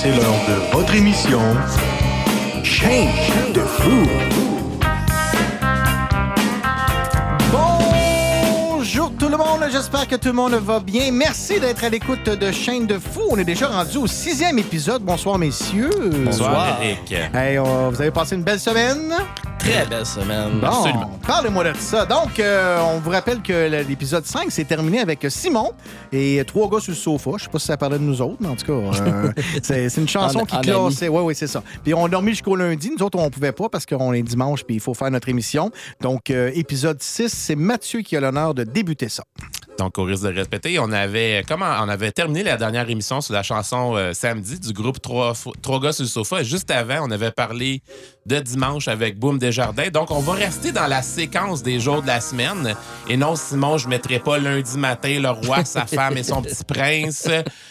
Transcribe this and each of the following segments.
C'est l'heure de votre émission Change de fou. Le monde, j'espère que tout le monde va bien. Merci d'être à l'écoute de Chaîne de Fou. On est déjà rendu au sixième épisode. Bonsoir messieurs. Bonsoir, Eric. Hey, vous avez passé une belle semaine? Très belle semaine. Bon, parlez-moi de ça. Donc, euh, on vous rappelle que l'épisode 5 s'est terminé avec Simon et trois gars sur le sofa. Je sais pas si ça parlait de nous autres, mais en tout cas, euh, c'est c'est une chanson En- qui en classait. Oui, oui, c'est ça. Puis on a dormi jusqu'au lundi. Nous autres, on pouvait pas parce qu'on est dimanche puis il faut faire notre émission. Donc, euh, épisode 6, c'est Mathieu qui a l'honneur de débuter ça. Donc, au risque de répéter, on avait, comment, on avait terminé la dernière émission sur la chanson euh, samedi du groupe Trois, gars sur le sofa. Et juste avant, on avait parlé de dimanche avec Boom Desjardins. Donc, on va rester dans la séquence des jours de la semaine. Et non, Simon, je ne mettrai pas lundi matin le roi, sa femme et son petit prince,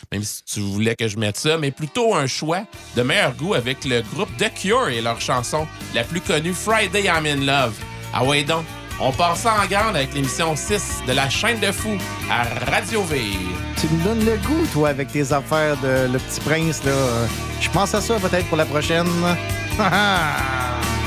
même si tu voulais que je mette ça, mais plutôt un choix de meilleur goût avec le groupe The Cure et leur chanson la plus connue, Friday I'm in Love. Ah ouais donc, on part ça en grande avec l'émission 6 de la chaîne de fou à Radio V. Tu me donnes le goût, toi, avec tes affaires de Le Petit Prince. là. Je pense à ça peut-être pour la prochaine.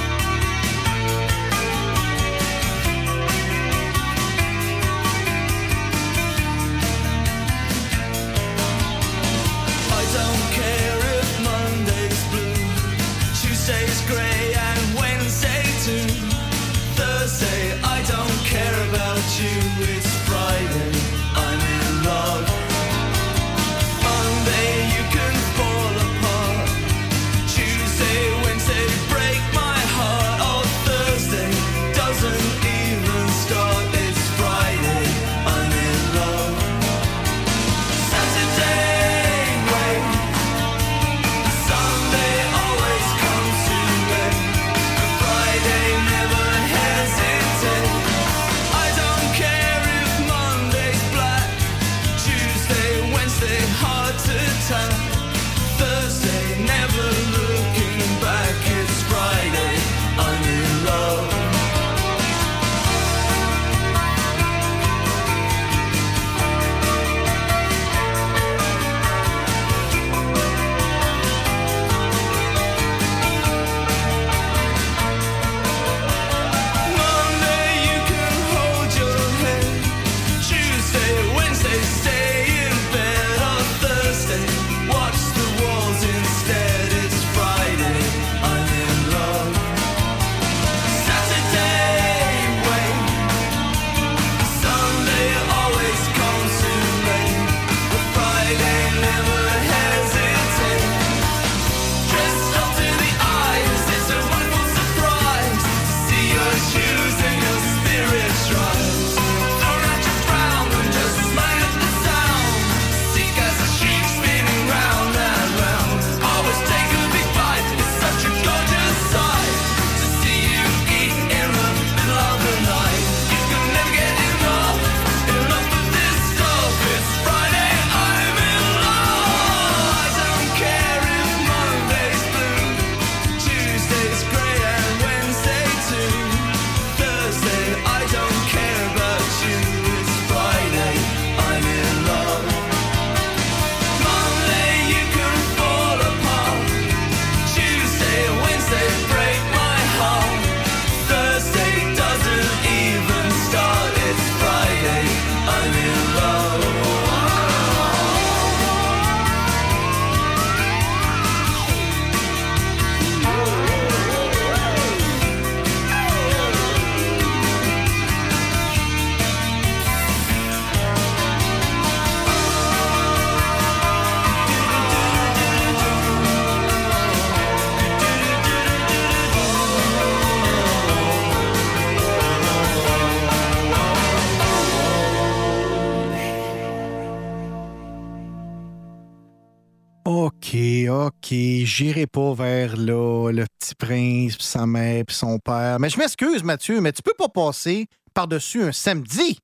J'irai pas vers là, le petit prince, puis sa mère, puis son père. Mais je m'excuse, Mathieu, mais tu peux pas passer par-dessus un samedi.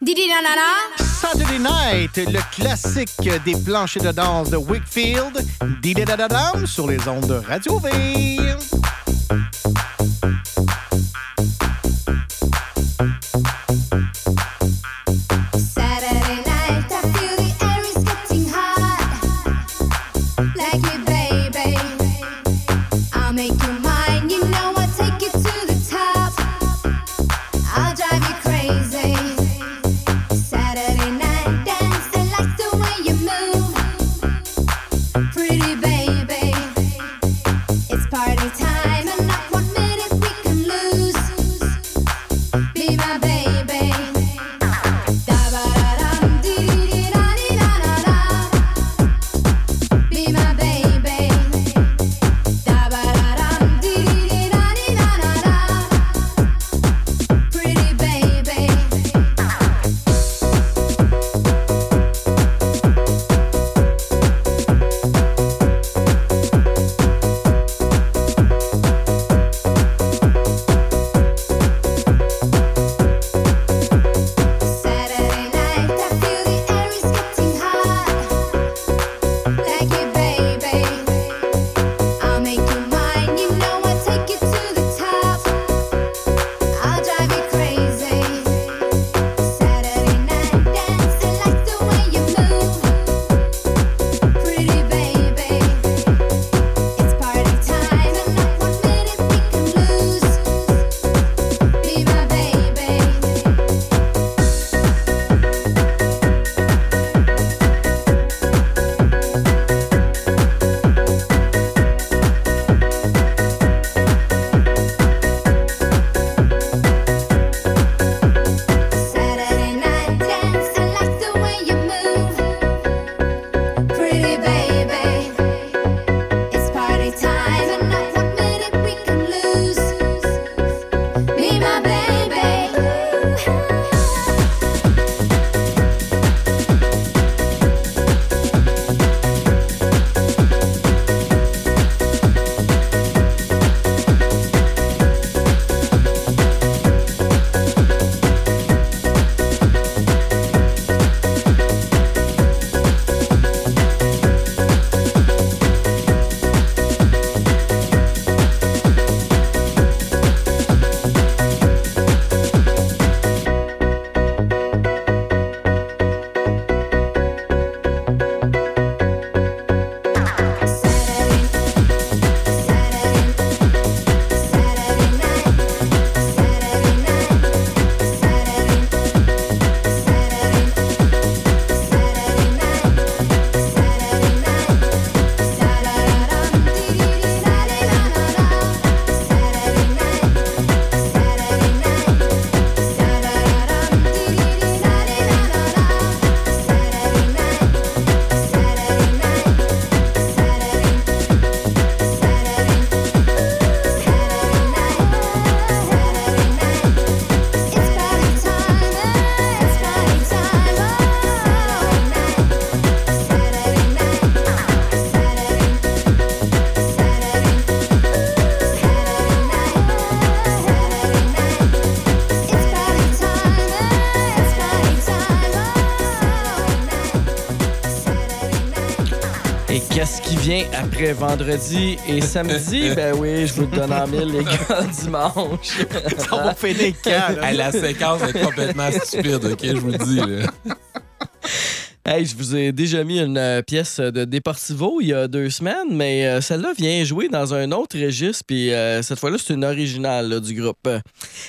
Didi nanana. Saturday Night, le classique des planchers de danse de Wickfield. Didi-da-da-dam sur les ondes de Radio V. après vendredi et samedi? ben oui, je vous le donne en mille, les gars, dimanche. Ça va finir quand, là? Hey, la séquence est complètement stupide, OK? Je vous le dis. là. Hey, je vous ai déjà mis une euh, pièce de Deportivo il y a deux semaines, mais euh, celle-là vient jouer dans un autre registre, puis euh, cette fois-là, c'est une originale là, du groupe.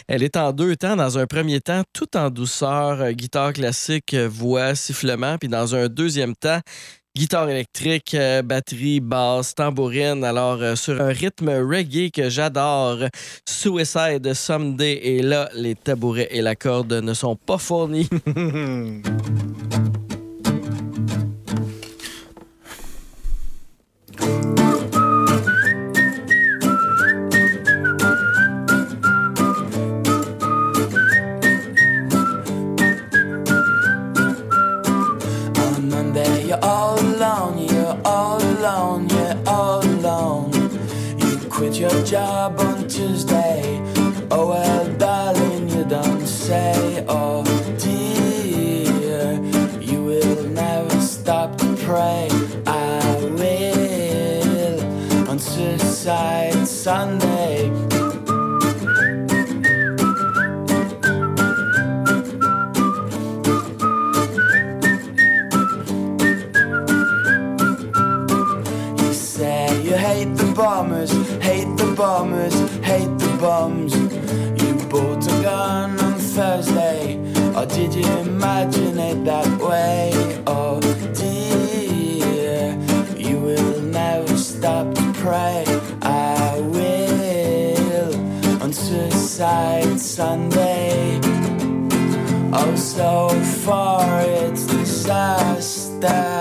Elle est en deux temps. Dans un premier temps, tout en douceur, euh, guitare classique, voix, sifflement, puis dans un deuxième temps, guitare électrique, euh, batterie, basse, tambourine. Alors, euh, sur un rythme reggae que j'adore, Suicide Someday, et là, les tabourets et la corde ne sont pas fournis. alone, you're all alone. You quit your job on Tuesday. Oh well, darling, you don't say, oh dear. You will never stop to pray. I will. on Suicide Sunday. Bombers, hate the bums. You bought a gun on Thursday, or did you imagine it that way? Oh dear, you will never stop to pray. I will on Suicide Sunday. Oh, so far it's disaster.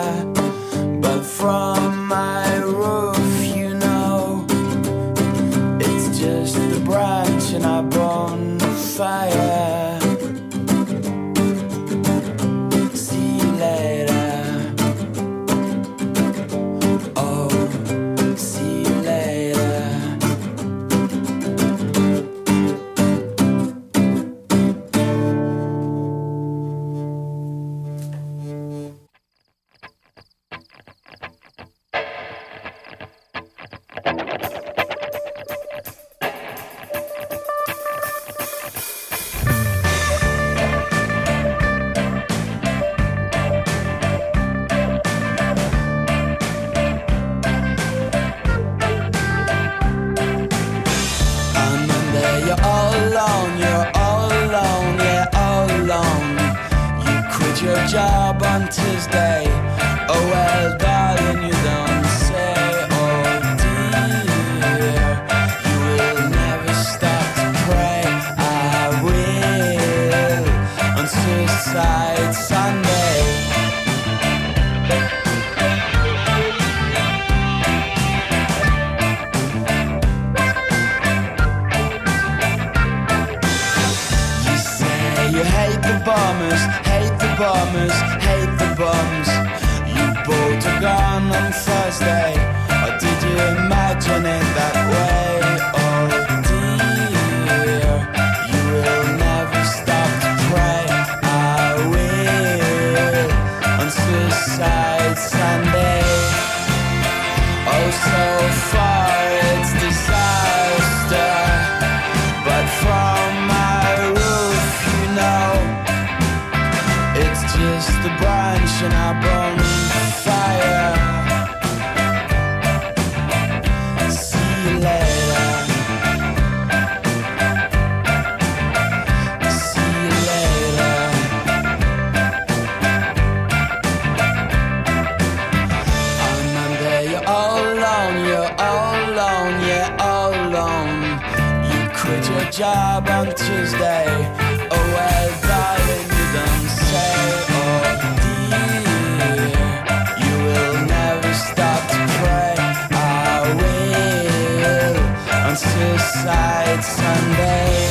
Suicide Sunday.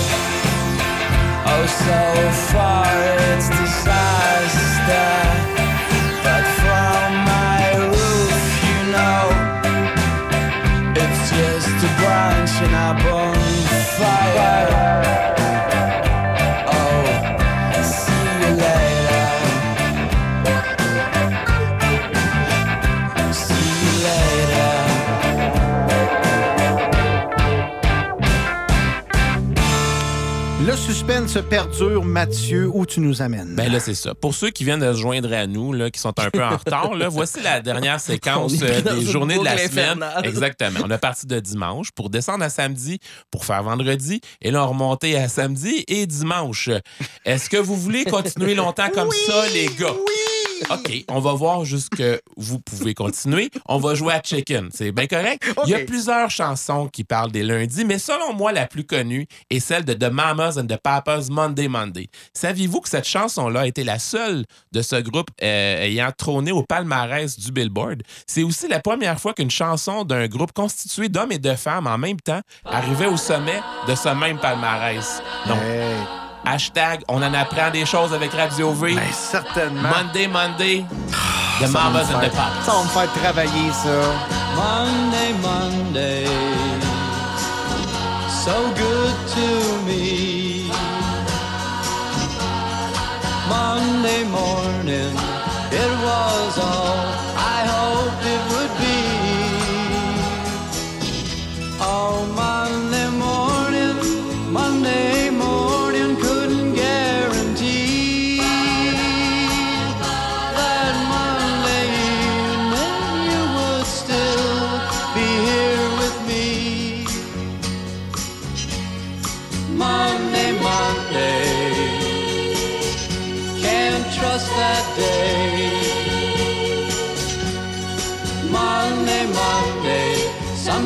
Oh, so far it's disaster. But from my roof, you know, it's just a branch in a bonfire. Suspense perdure, Mathieu, où tu nous amènes? Ben là, c'est ça. Pour ceux qui viennent de se joindre à nous, là, qui sont un peu en retard, là, voici la dernière séquence euh, des journées de la semaine. infernale. Exactement. On a parti de dimanche pour descendre à samedi, pour faire vendredi, et là, on remontait à samedi et dimanche. Est-ce que vous voulez continuer longtemps comme ça, les gars? OK, on va voir jusque vous pouvez continuer. On va jouer à Chicken. C'est bien correct? Il y a plusieurs chansons qui parlent des lundis, mais selon moi, la plus connue est celle de The Mamas and the Papas Monday Monday. Saviez-vous que cette chanson-là a été la seule de ce groupe euh, ayant trôné au palmarès du Billboard? C'est aussi la première fois qu'une chanson d'un groupe constitué d'hommes et de femmes en même temps arrivait au sommet de ce même palmarès. Donc, Hey, hashtag, on en apprend des choses avec Radio V. ben, certainement. Monday, Monday, The me Mamas and the Papas. Ça va me faire travailler, ça. Monday, Monday, so good to me. Monday morning, it was all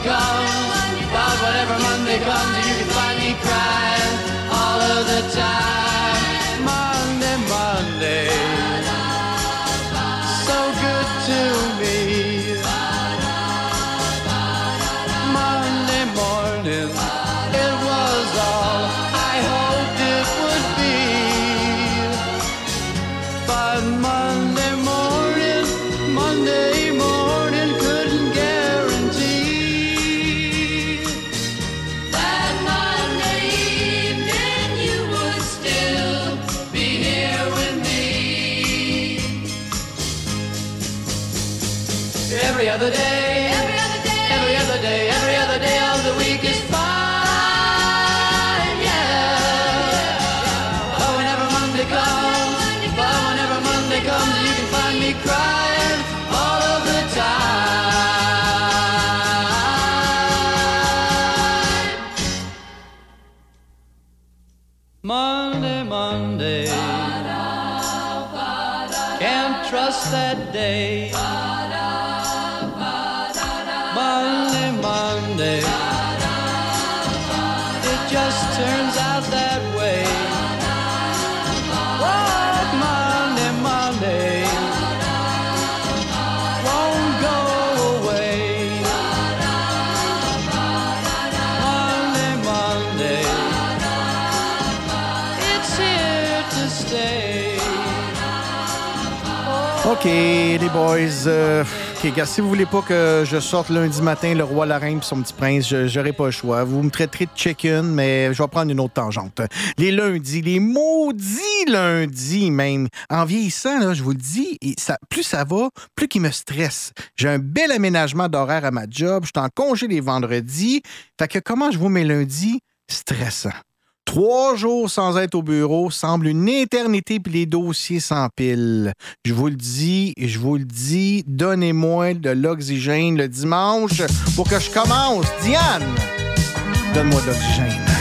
go. OK, les boys. euh, OK, gars, si vous voulez pas que je sorte lundi matin le roi, la reine et son petit prince, j'aurai pas le choix. Vous me traiterez de chicken, mais je vais prendre une autre tangente. Les lundis, les maudits lundis même. En vieillissant, là, je vous le dis, plus ça va, plus qu'il me stresse. J'ai un bel aménagement d'horaire à ma job. Je suis en congé les vendredis. Fait que comment je vois mes lundis? Stressant. Trois jours sans être au bureau semble une éternité puis les dossiers s'empilent. Je vous le dis, je vous le dis, donnez-moi de l'oxygène le dimanche pour que je commence. Diane, donne-moi de l'oxygène.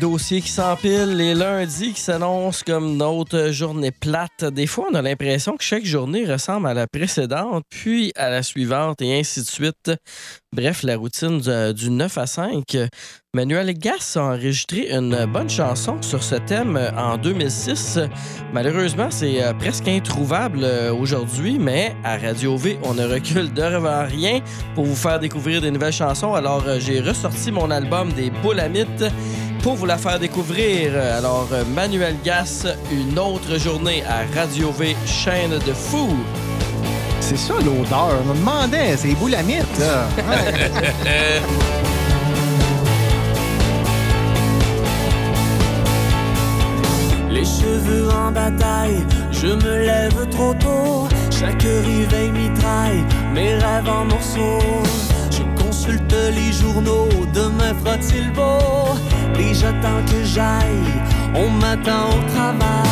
Dossiers qui s'empilent, les lundis qui s'annoncent comme notre journée plate. Des fois, on a l'impression que chaque journée ressemble à la précédente, puis à la suivante, et ainsi de suite. Bref, la routine du, du 9 à 5. Manuel Gass a enregistré une bonne chanson sur ce thème en 2006. Malheureusement, c'est euh, presque introuvable euh, aujourd'hui, mais à Radio V, on ne recule devant rien pour vous faire découvrir des nouvelles chansons. Alors, euh, j'ai ressorti mon album des Boulamites pour vous la faire découvrir. Alors, Manuel Gass, une autre journée à Radio V, chaîne de fou. C'est ça l'odeur. On me demandait, c'est boulamite, là. Ouais. Les cheveux en bataille, je me lève trop tôt. Chaque réveil mitraille, mes rêves en morceaux. Les journaux, demain fera-t-il beau? Et j'attends que j'aille, on m'attend au travail.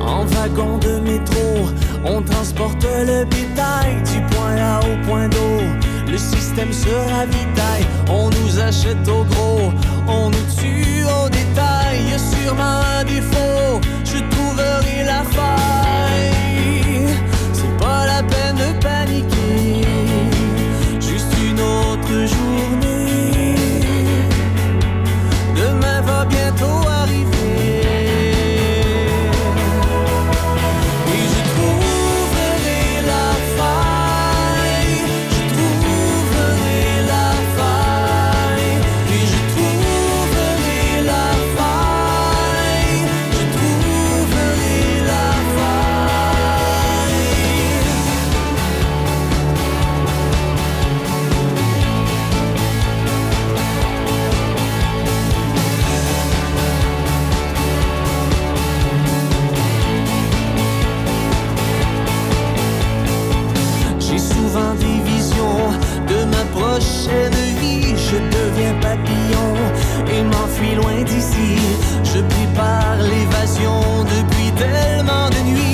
En wagon de métro, on transporte le bétail du point A au point d'eau. Le système se ravitaille, on nous achète au gros, on nous tue au détail. Y a sûrement un défaut, la faille. C'est pas la peine de paniquer, juste une autre journée. Demain va bientôt loin d'ici. Je prépare l'évasion depuis tellement de nuits.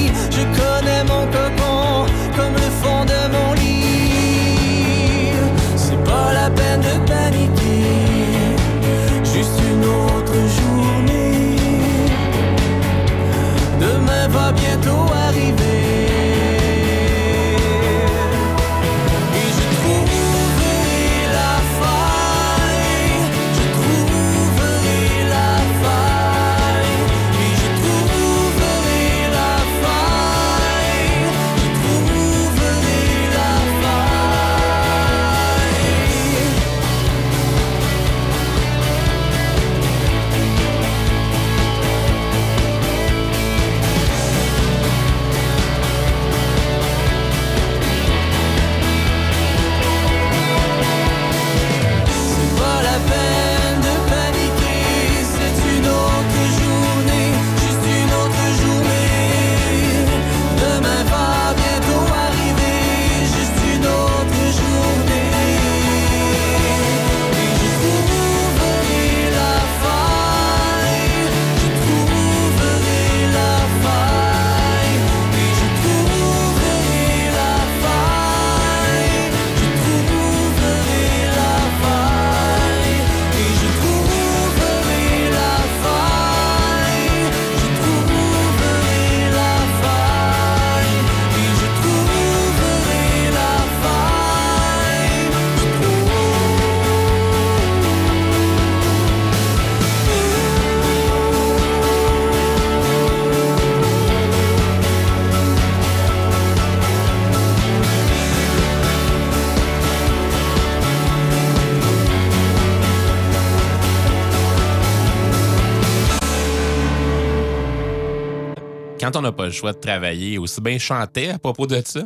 Le choix de travailler, aussi bien chanter à propos de ça.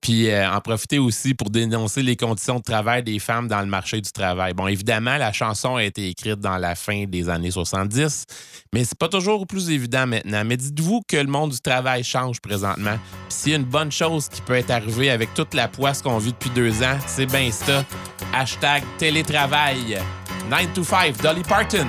Puis euh, en profiter aussi pour dénoncer les conditions de travail des femmes dans le marché du travail. Bon, évidemment, la chanson a été écrite dans la fin des années 70, mais c'est pas toujours plus évident maintenant. Mais dites-vous que le monde du travail change présentement. Puis s'il y a une bonne chose qui peut être arrivée avec toute la poisse qu'on vit depuis deux ans, c'est bien ça. Hashtag télétravail. 9 to 5, Dolly Parton.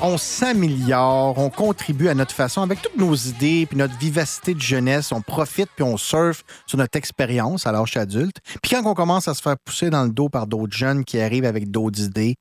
on s'améliore, on contribue à notre façon avec toutes nos idées puis notre vivacité de jeunesse. On profite puis on surfe sur notre expérience à l'âge adulte. Puis quand on commence à se faire pousser dans le dos par d'autres jeunes qui arrivent avec d'autres idées,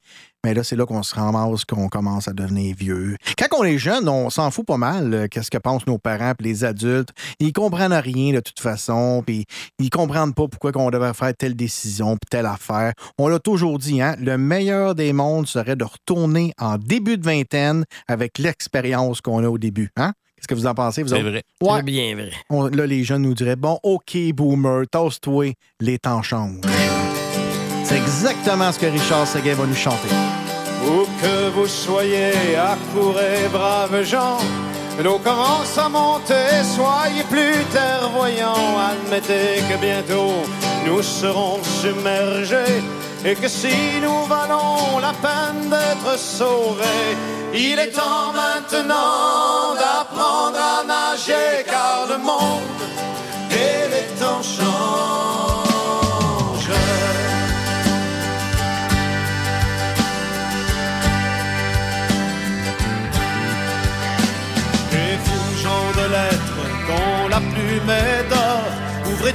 mais là, c'est là qu'on se ramasse, qu'on commence à devenir vieux. Quand on est jeune, on s'en fout pas mal. euh, Qu'est-ce que pensent nos parents puis les adultes? Ils comprennent rien de toute façon, puis ils comprennent pas pourquoi on devrait faire telle décision puis telle affaire. On l'a toujours dit, hein? Le meilleur des mondes serait de retourner en début de vingtaine avec l'expérience qu'on a au début, hein? Qu'est-ce que vous en pensez, vous C'est vrai. Ouais. C'est bien vrai. On- là, les jeunes nous diraient Bon, OK, boomer, toast-toi, les temps changent. C'est exactement ce que Richard Seguin va nous chanter. Où que vous soyez, accourez, braves gens. L'eau commence à monter, soyez plus clairvoyants. Admettez que bientôt nous serons submergés et que si nous valons la peine d'être sauvés, il est temps maintenant d'apprendre à nager car le monde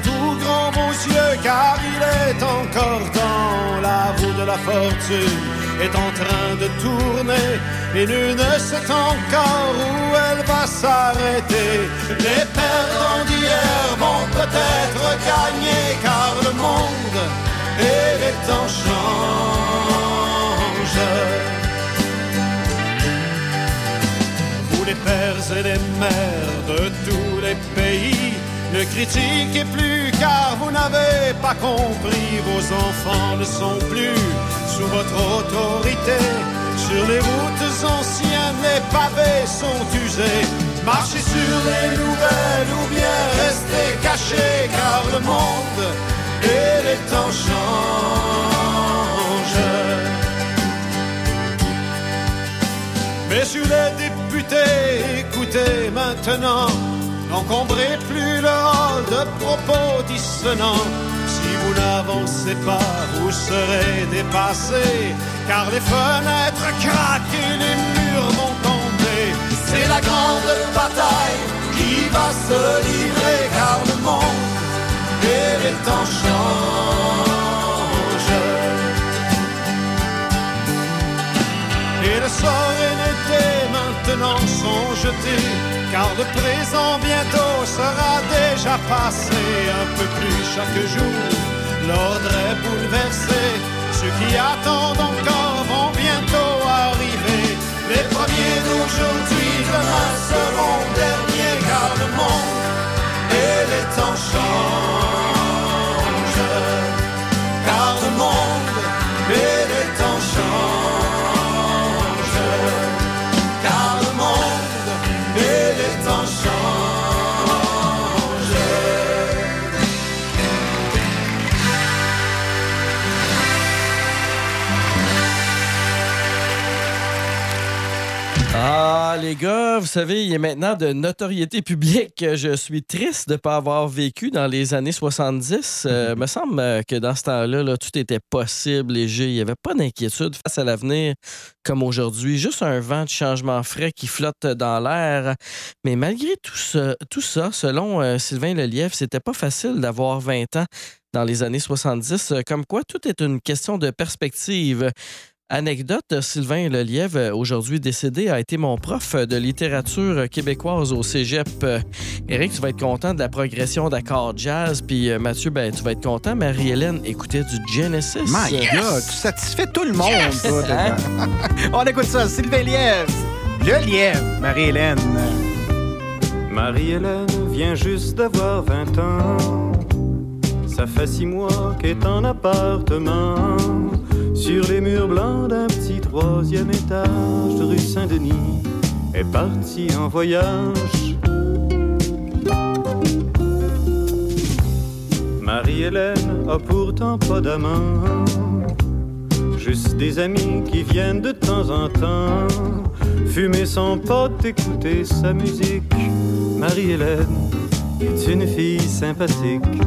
tout grand vos yeux, car il est encore temps. La roue de la fortune est en train de tourner, et nul ne sait encore où elle va s'arrêter. Les perdants d'hier vont peut-être gagner, car le monde et les temps changent. Vous les pères et les mères de pays, critique et plus car vous n'avez pas compris. Vos enfants ne sont plus sous votre autorité. Sur les routes anciennes, les pavés sont usés. Marchez sur les nouvelles ou bien restez cachés car le monde et les temps changent. Messieurs les députés, écoutez maintenant n'encombrez plus le hall de propos dissonants. Si vous n'avancez pas, vous serez dépassés, car les fenêtres craquent et les murs vont tomber. C'est la grande bataille qui va se livrer, car le monde et les temps changent. Et le sort l'été maintenant sont jetés, car le présent bientôt sera déjà passé. Un peu plus chaque jour, l'ordre est bouleversé. Ceux qui attendent encore vont bientôt arriver. Les premiers d'aujourd'hui, demain seront derniers, car le monde et les temps. Les gars, vous savez, il est maintenant de notoriété publique que je suis triste de ne pas avoir vécu dans les années 70. Euh, me semble que dans ce temps-là, là, tout était possible, léger. Il n'y avait pas d'inquiétude face à l'avenir comme aujourd'hui. Juste un vent de changement frais qui flotte dans l'air. Mais malgré tout ça, tout ça selon euh, Sylvain Lelièvre, c'était pas facile d'avoir 20 ans dans les années 70. Euh, Comme quoi, tout est une question de perspective. Anecdote, Sylvain Lelièvre, aujourd'hui décédé, a été mon prof de littérature québécoise au cégep. Éric, tu vas être content de la progression d'accords jazz. Puis euh, Mathieu, ben, tu vas être content. Marie-Hélène écoutait du Genesis. My God, tu satisfais tout le monde, toi, dedans. On écoute ça, Sylvain Lièvre. Le lièvre, Marie-Hélène. Marie-Hélène vient juste d'avoir 20 ans. Ça fait six mois qu'elle est en appartement. Sur les murs blancs d'un petit troisième étage de rue Saint-Denis. Est partie en voyage. Marie-Hélène a pourtant pas d'amant. Juste des amis qui viennent de temps en temps fumer son pote, écouter sa musique. Marie-Hélène est une fille sympathique.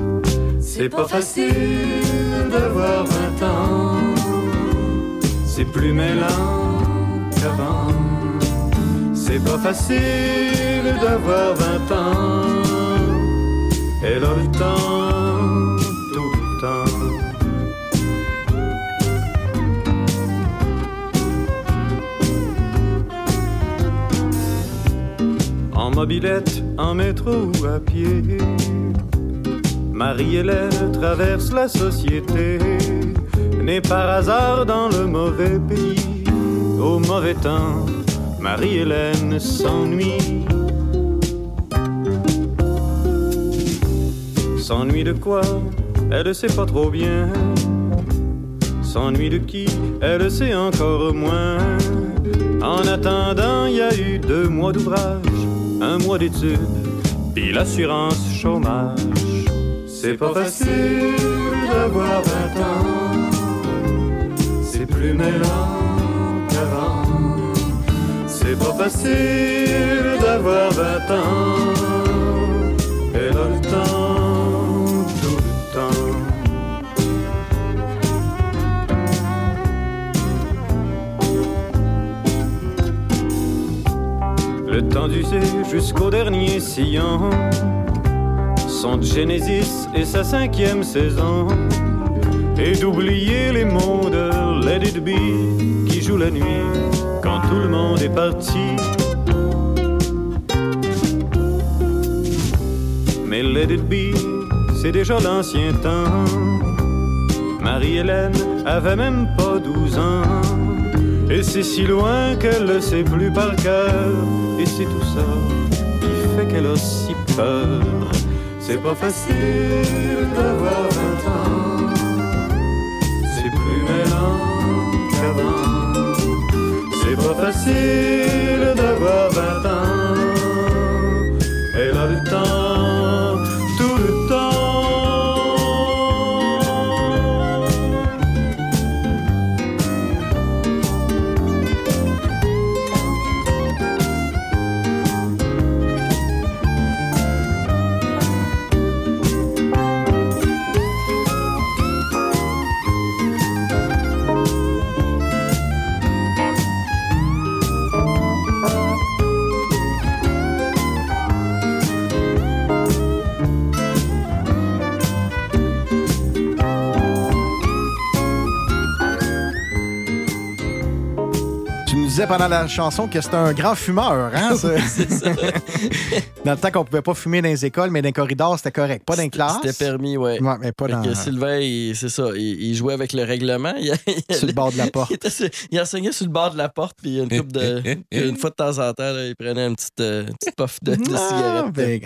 C'est pas facile d'avoir 20 ans. C'est plus mêlant qu'avant. C'est pas facile d'avoir 20 ans. Elle a le temps, tout le temps. En mobilette, en métro ou à pied. Marie-Hélène traverse la société, née par hasard dans le mauvais pays. Au mauvais temps, Marie-Hélène s'ennuie. S'ennuie de quoi? Elle ne sait pas trop bien. S'ennuie de qui? Elle sait encore moins. En attendant, il y a eu deux mois d'ouvrage, un mois d'études, puis l'assurance chômage. C'est pas facile d'avoir 20 ans, c'est plus mêlant qu'avant. C'est pas facile d'avoir 20 ans, elle a le temps, tout le temps. Le temps d'user jusqu'au dernier sillon. Son Genesis et sa cinquième saison. Et d'oublier les mots de Let It Be qui joue la nuit quand tout le monde est parti. Mais Let It Be, c'est déjà l'ancien temps. Marie-Hélène avait même pas 12 ans. Et c'est si loin qu'elle le sait plus par cœur. Et c'est tout ça qui fait qu'elle a si peur. C'est pas facile d'avoir 20 ans. C'est pas facile disait pendant la chanson que c'était un grand fumeur. Hein, ça? dans le temps qu'on pouvait pas fumer dans les écoles, mais dans les corridors, c'était correct. Pas dans les classes. C'était permis, ouais. Ouais, mais pas Fait dans... que Sylvain, c'est ça, il, il jouait avec le règlement. Il, il- sur le bord de la porte. il, était sur- il enseignait sur le bord de la porte, puis une, couple de, une fois de temps en temps, là, il prenait une petite, euh, petite puff de, de Ah, cigarette. ben.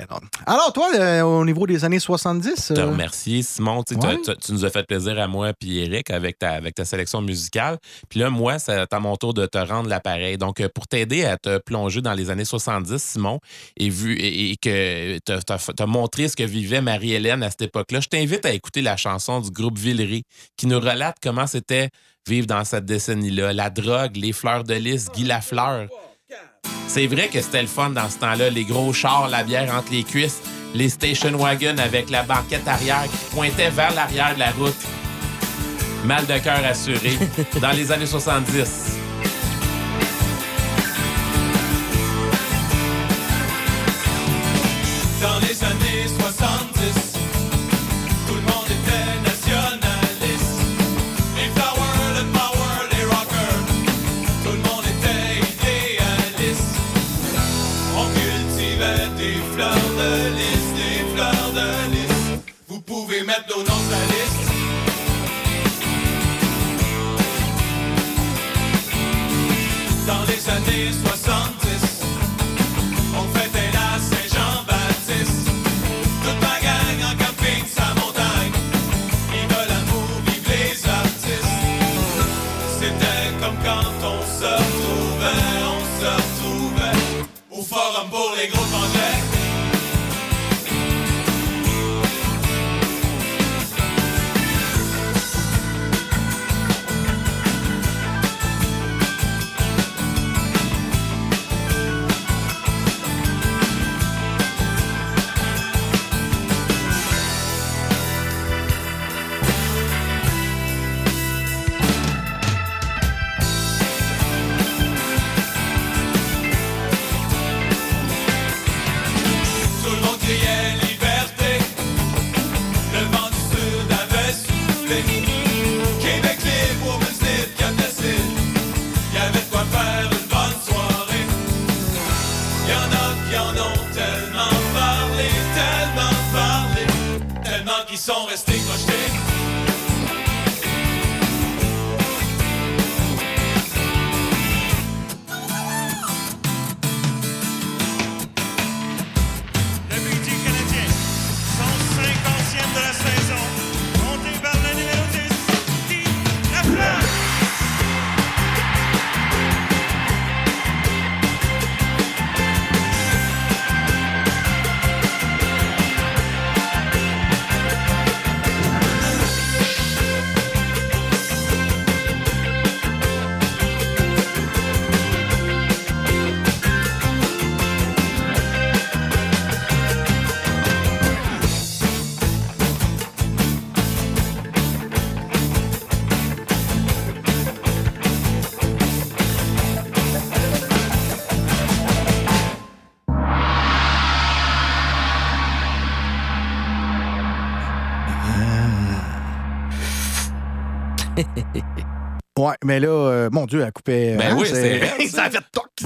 Alors, toi, le- au niveau des années 70... Je te euh, remercie, Simon. Tu Ouais. nous as fait plaisir à moi et Eric avec ta, avec ta sélection musicale. Puis là, moi, c'est à mon tour de te rendre l'appareil. Donc, euh, pour t'aider à te plonger dans les années 70, Simon, et, vu, et, et que tu as, montré ce que vivait Marie-Hélène à cette époque-là, je t'invite à écouter la chanson du groupe Villery qui nous relate comment c'était vivre dans cette décennie-là. La drogue, les fleurs de lys, Guy Lafleur. C'est vrai que c'était le fun dans ce temps-là, les gros chars, la bière entre les cuisses, les station wagons avec la banquette arrière qui pointait vers l'arrière de la route. Mal de cœur assuré dans les années 70. Au forum pour les groupes anglais. Ouais, mais là, euh, mon Dieu, elle coupait. Ben hein, oui, c'est Ça a fait.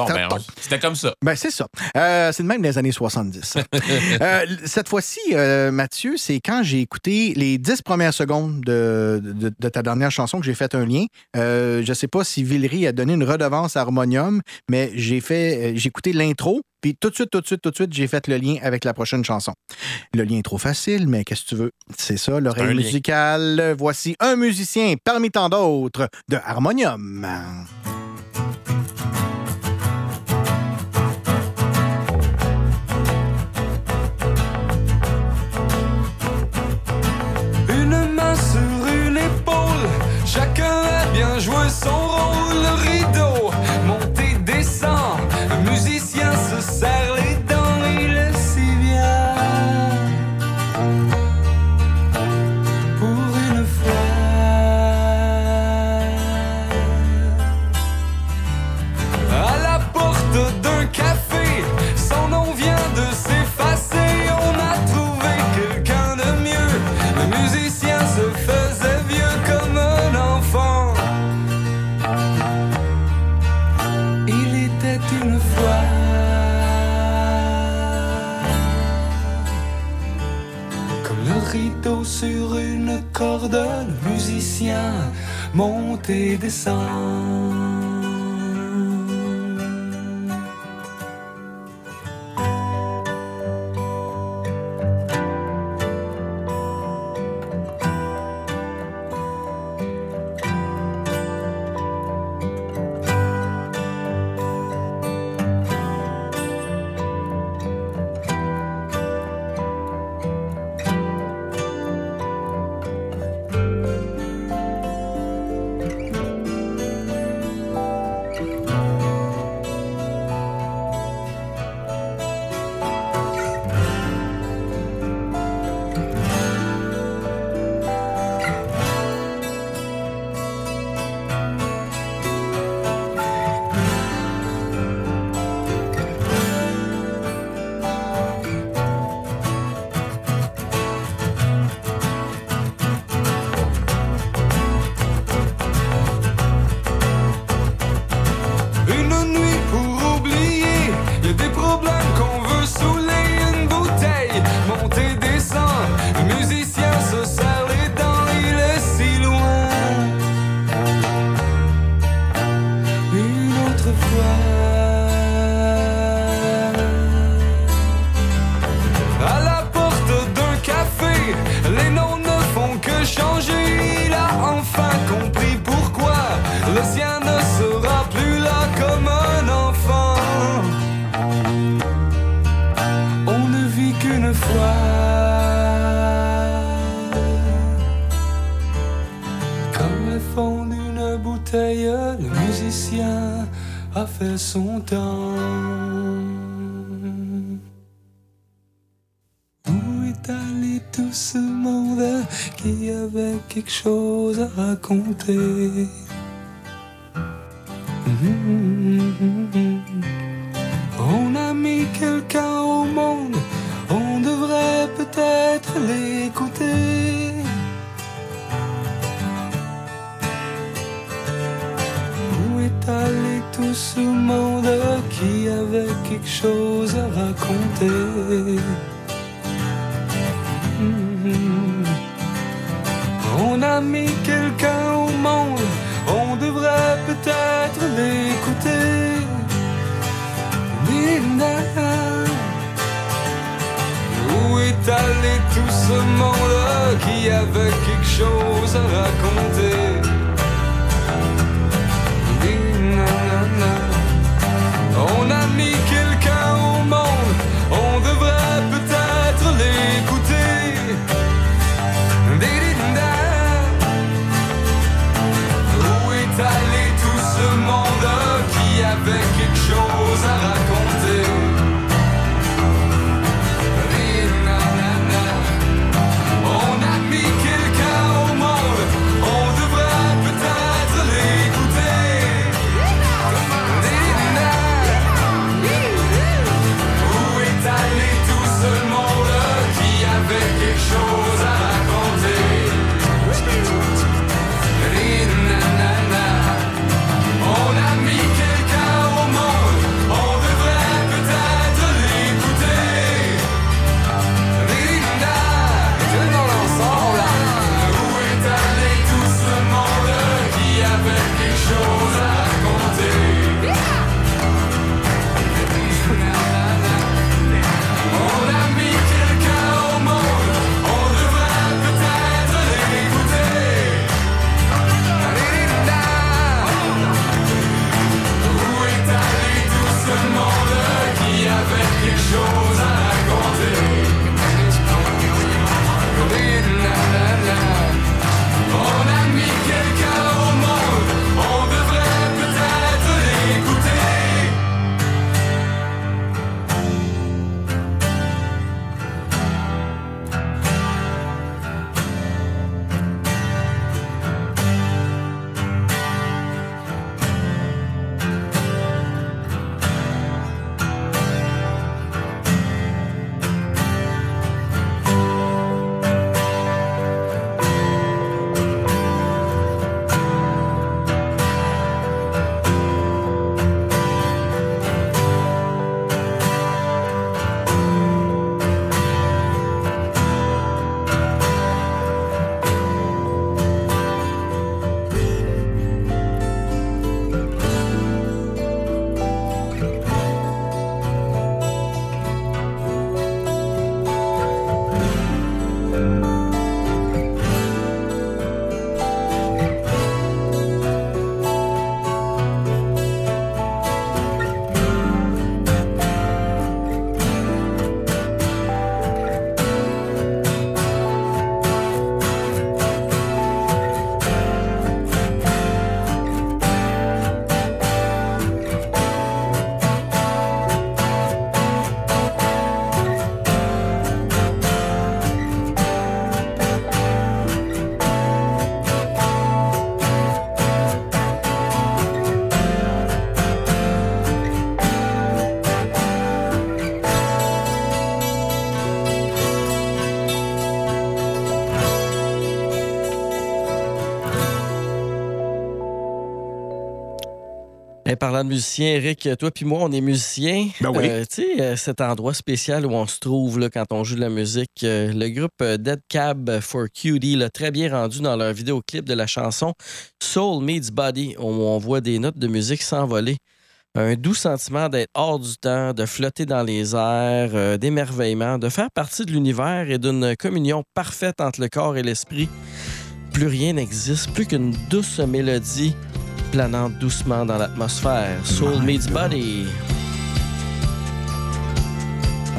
Bon, ben, on- c'était comme ça. Ben, c'est ça. Euh, c'est le même des années 70. Euh, cette fois-ci, euh, Mathieu, c'est quand j'ai écouté les dix premières secondes de, de- de ta dernière chanson que j'ai fait un lien. Je sais pas si Villery a donné une redevance à Harmonium, mais j'ai fait, j'ai écouté l'intro, puis tout de suite, tout de suite, tout de suite, j'ai fait le lien avec la prochaine chanson. Le lien est trop facile, mais qu'est-ce que tu veux? C'est ça, l'oreille lien. musicale. Voici un musicien parmi tant d'autres de Harmonium. patient, monte et descend. tout ce monde qui avait quelque chose à raconter. Mm-hmm. On a mis quelqu'un au monde, on devrait peut-être l'écouter. Où est allé tout ce monde qui avait quelque chose à raconter? blâmer quelqu'un au monde, on devrait peut-être l'écouter. Nina, où est allé tout ce monde qui avait quelque chose à raconter? Parlant de musiciens, Eric, toi puis moi, on est musiciens. Ben oui. Euh, tu sais, euh, cet endroit spécial où on se trouve là, quand on joue de la musique, euh, le groupe Dead Cab for Cutie l'a très bien rendu dans leur vidéoclip de la chanson Soul Meets Body, où on voit des notes de musique s'envoler. Un doux sentiment d'être hors du temps, de flotter dans les airs, euh, d'émerveillement, de faire partie de l'univers et d'une communion parfaite entre le corps et l'esprit. Plus rien n'existe, plus qu'une douce mélodie planant doucement dans l'atmosphère. Soul My meets God. body.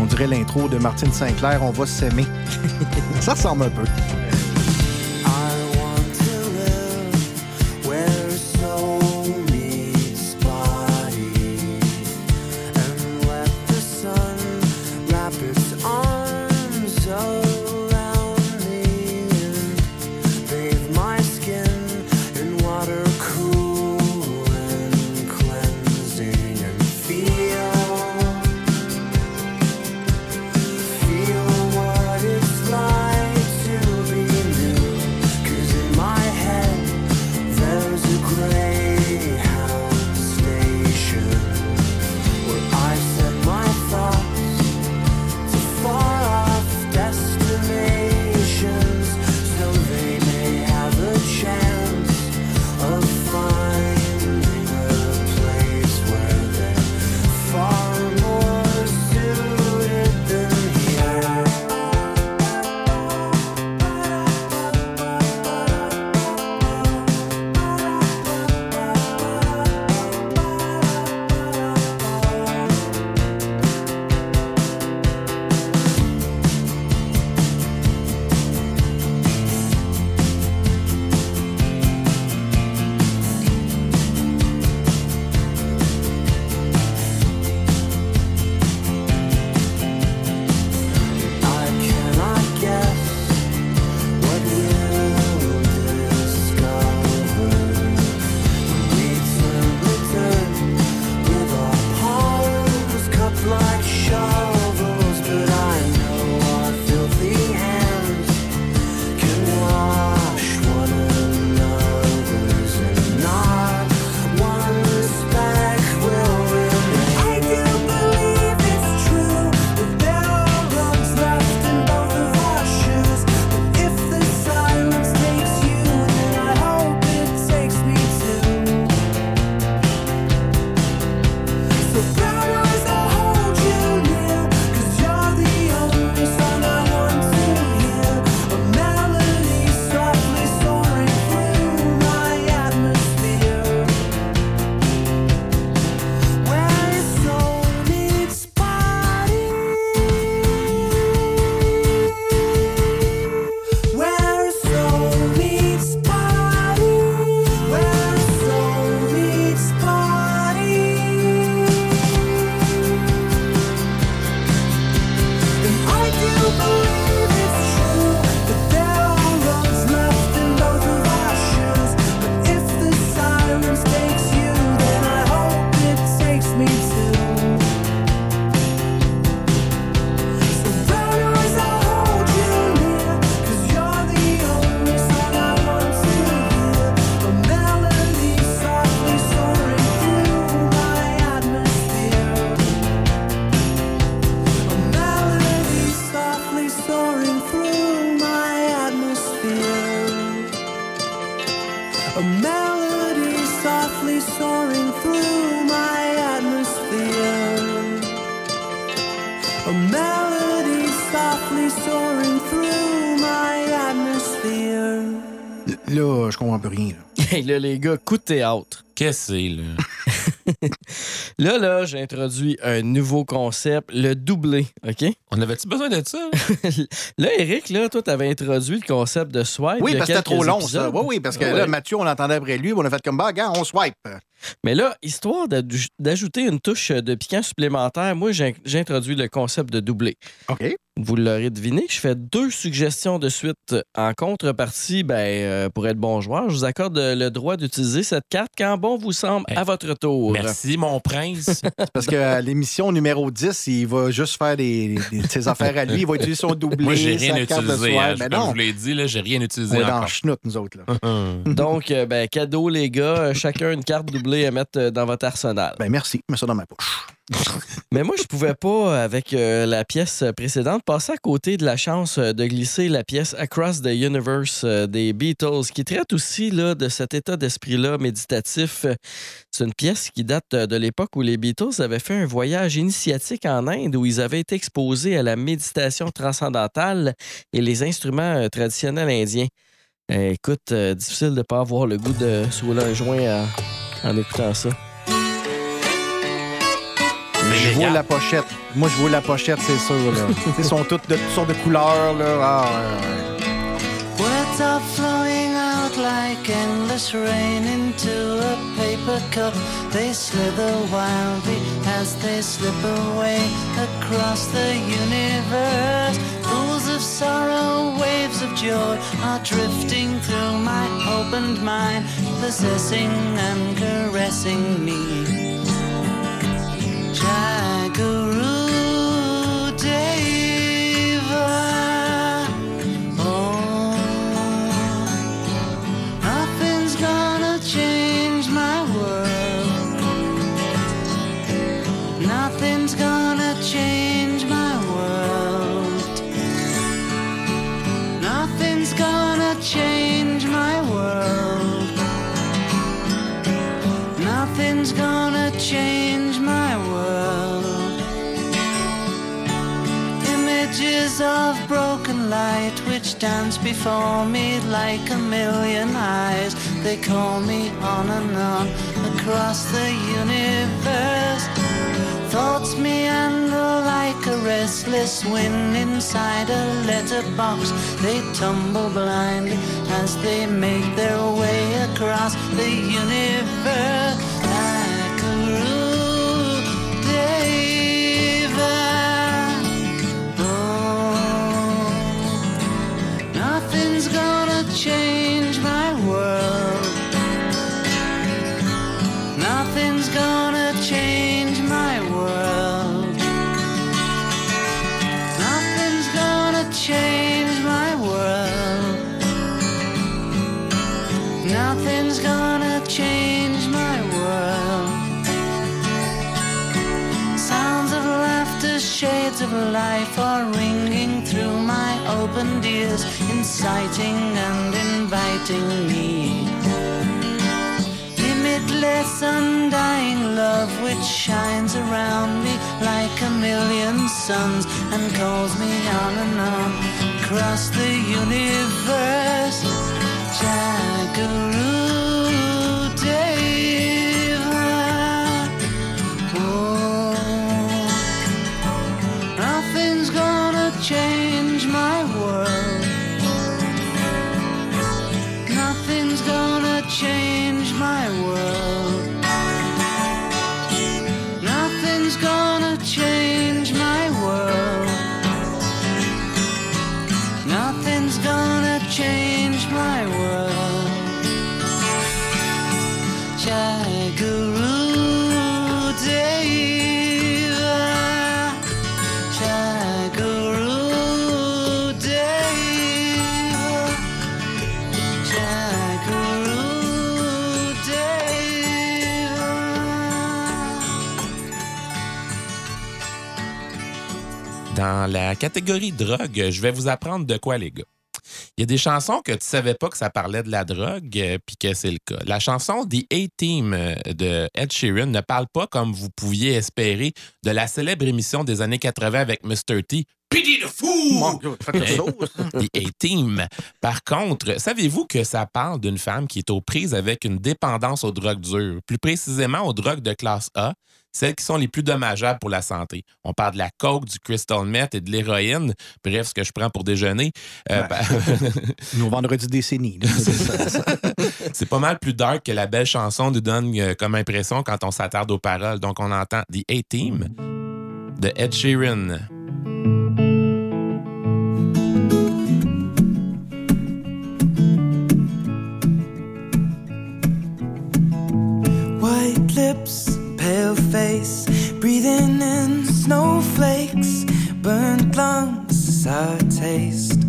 On dirait l'intro de Martine Sinclair, on va s'aimer. Ça ressemble un peu. Hey, là, les gars, coup de théâtre. Qu'est-ce que c'est, là? Là, là, j'ai introduit un nouveau concept, le doublé, OK? On avait-tu besoin de ça? Là, Eric, là, toi, t'avais introduit le concept de swipe. Oui, parce que c'était trop long, ça. Oui, oui, parce que Ouais. là, Mathieu, on l'entendait après lui, on a fait comme, bah, gars, on swipe. Mais là, histoire d'aj- d'ajouter une touche de piquant supplémentaire, moi, introduit le concept de doublé. OK. Vous l'aurez deviné, je fais deux suggestions de suite. En contrepartie, ben, euh, pour être bon joueur, je vous accorde le droit d'utiliser cette carte quand bon vous semble Hey, à votre tour. Merci, mon prince. Parce que l'émission numéro 10, il va juste faire des, des- ses affaires à lui. Il va utiliser son doublé. Moi, j'ai rien de utilisé. soir. hein. Mais Comme je non, vous l'ai dit, là, j'ai rien on utilisé est dans chenoute, nous autres. Là. Donc, euh, ben, cadeau, les gars. Chacun une carte doublée voulez mettre euh, dans votre arsenal. Ben merci, mets ça dans ma poche. Mais moi, je pouvais pas, avec euh, la pièce précédente, passer à côté de la chance euh, de glisser la pièce Across the Universe euh, des Beatles, qui traite aussi là, de cet état d'esprit-là méditatif. C'est une pièce qui date euh, de l'époque où les Beatles avaient fait un voyage initiatique en Inde, où ils avaient été exposés à la méditation transcendantale et les instruments euh, traditionnels indiens. Euh, écoute, euh, difficile de ne pas avoir le goût de souler un joint euh, en écoutant ça. Je vois la pochette. Moi, je vois la pochette, c'est sûr. Là. Ils sont toutes de toutes sortes de couleurs. Là. Ah, ouais, ouais. Words are flowing out like endless rain into a paper cup. They slither wildly as they slip away across the universe. Of sorrow, waves of joy are drifting through my opened mind, possessing and caressing me. Jaguru Gonna change my world. Images of broken light which dance before me like a million eyes. They call me on and on across the universe. Thoughts meander like a restless wind inside a letterbox. They tumble blindly as they make their way across the universe. Change inciting and inviting me. Limitless, undying love which shines around me like a million suns and calls me on and on across the universe. Jaguru Dans la catégorie drogue, je vais vous apprendre de quoi, les gars. Il y a des chansons que tu savais pas que ça parlait de la drogue, euh, puis que c'est le cas. La chanson The A-Team euh, de Ed Sheeran ne parle pas, comme vous pouviez espérer, de la célèbre émission des années 80 avec Mr. T. Pity the Fool! The A-Team. Par contre, savez-vous que ça parle d'une femme qui est aux prises avec une dépendance aux drogues dures, plus précisément aux drogues de classe A, celles qui sont les plus dommageables pour la santé. On parle de la coke, du crystal meth et de l'héroïne, bref, ce que je prends pour déjeuner. Euh, Ouais. pa- Nos vendredis décennies. là. C'est ça, ça. C'est pas mal plus dark que la belle chanson nous donne euh, comme impression quand on s'attarde aux paroles. Donc, on entend The A-Team de Ed Sheeran. White lips, pale face, breathing in snowflakes, burnt lungs is taste.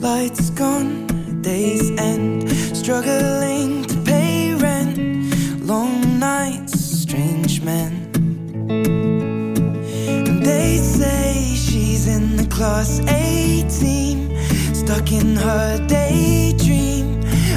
Lights gone, days end, struggling to pay rent, long nights, strange men. And they say she's in the class 18, stuck in her daydream.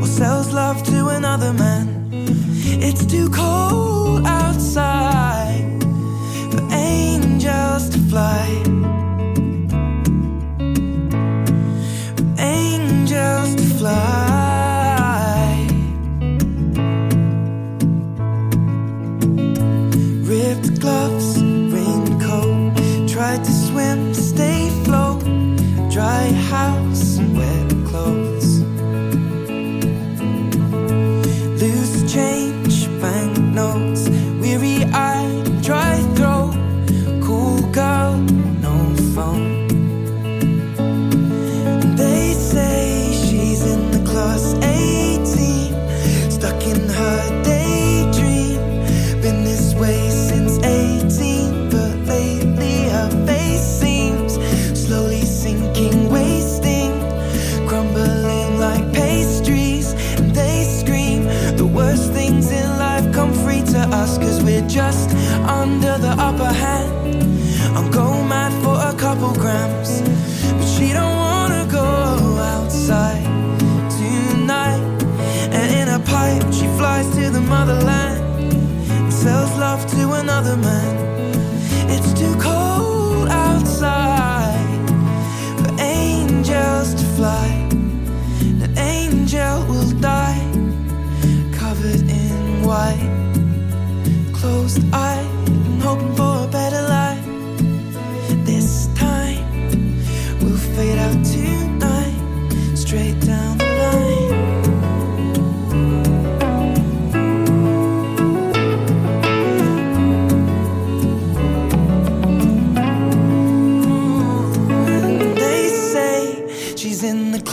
or sells love to another man. It's too cold outside for angels to fly. For angels to fly. Ripped gloves, raincoat. Tried to swim, stay float. Dry go mad for a couple grams, but she don't wanna go outside tonight. And in a pipe, she flies to the motherland and sells love to another man. It's too cold outside for angels to fly. An angel will die covered in white, closed eye,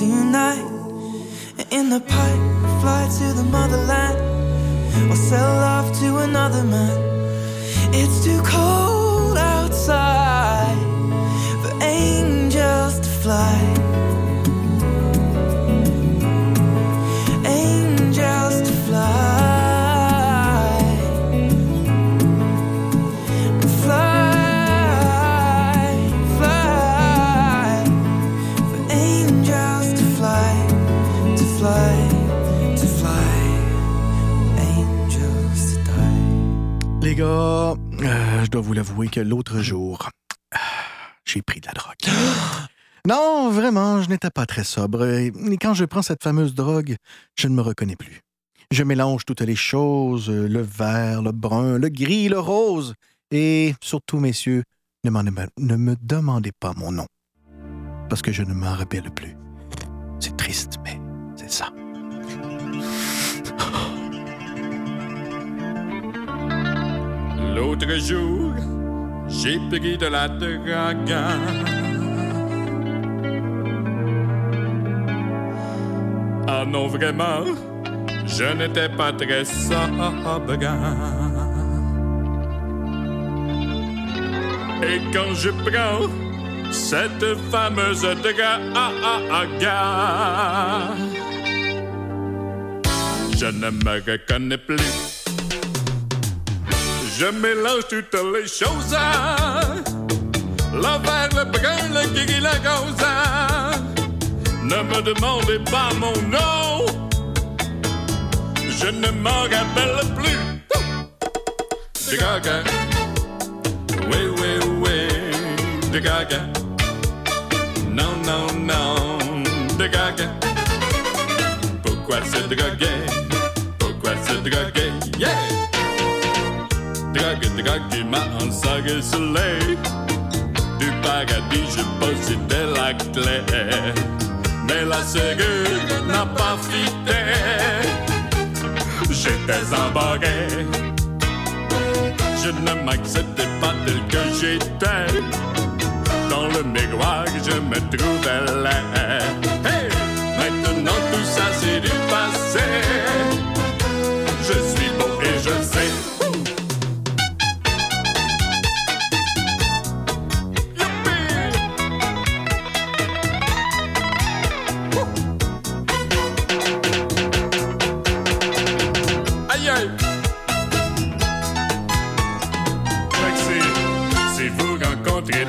tonight. In the pipe, fly to the motherland or sell love to another man. It's too cold outside for angels to fly. Angels to. Fly, Les gars, euh, je dois vous l'avouer que l'autre jour, j'ai pris de la drogue. Non, vraiment, je n'étais pas très sobre. Et quand je prends cette fameuse drogue, je ne me reconnais plus. Je mélange toutes les choses, euh, le vert, le brun, le gris, le rose. Et surtout, messieurs, ne, ne me demandez pas mon nom. Parce que je ne m'en rappelle plus. C'est triste, mais c'est ça. L'autre jour, j'ai pris de la drogue. Ah non, vraiment, je n'étais pas très sobre. Et quand je prends cette fameuse drague, je ne me reconnais plus. Je mélange toutes les choses. Le vert, le brun, le gris, le rose. Ne me demandez pas mon nom. Je ne m'en rappelle plus. De gaga. Oui, oui, oui. De gaga. non, non, de drogue. Pourquoi se droguer? Pourquoi se droguer? Drogue, m'a ensorcelé. Du paradis, je possédais la clé. Mais la serrure n'a pas fité. J'étais embarqué. Je ne m'acceptais pas tel que j'étais. Dans le miroir, je me trouvais laid. Hey! Maintenant tout ça c'est du passé. Je suis beau et je sais.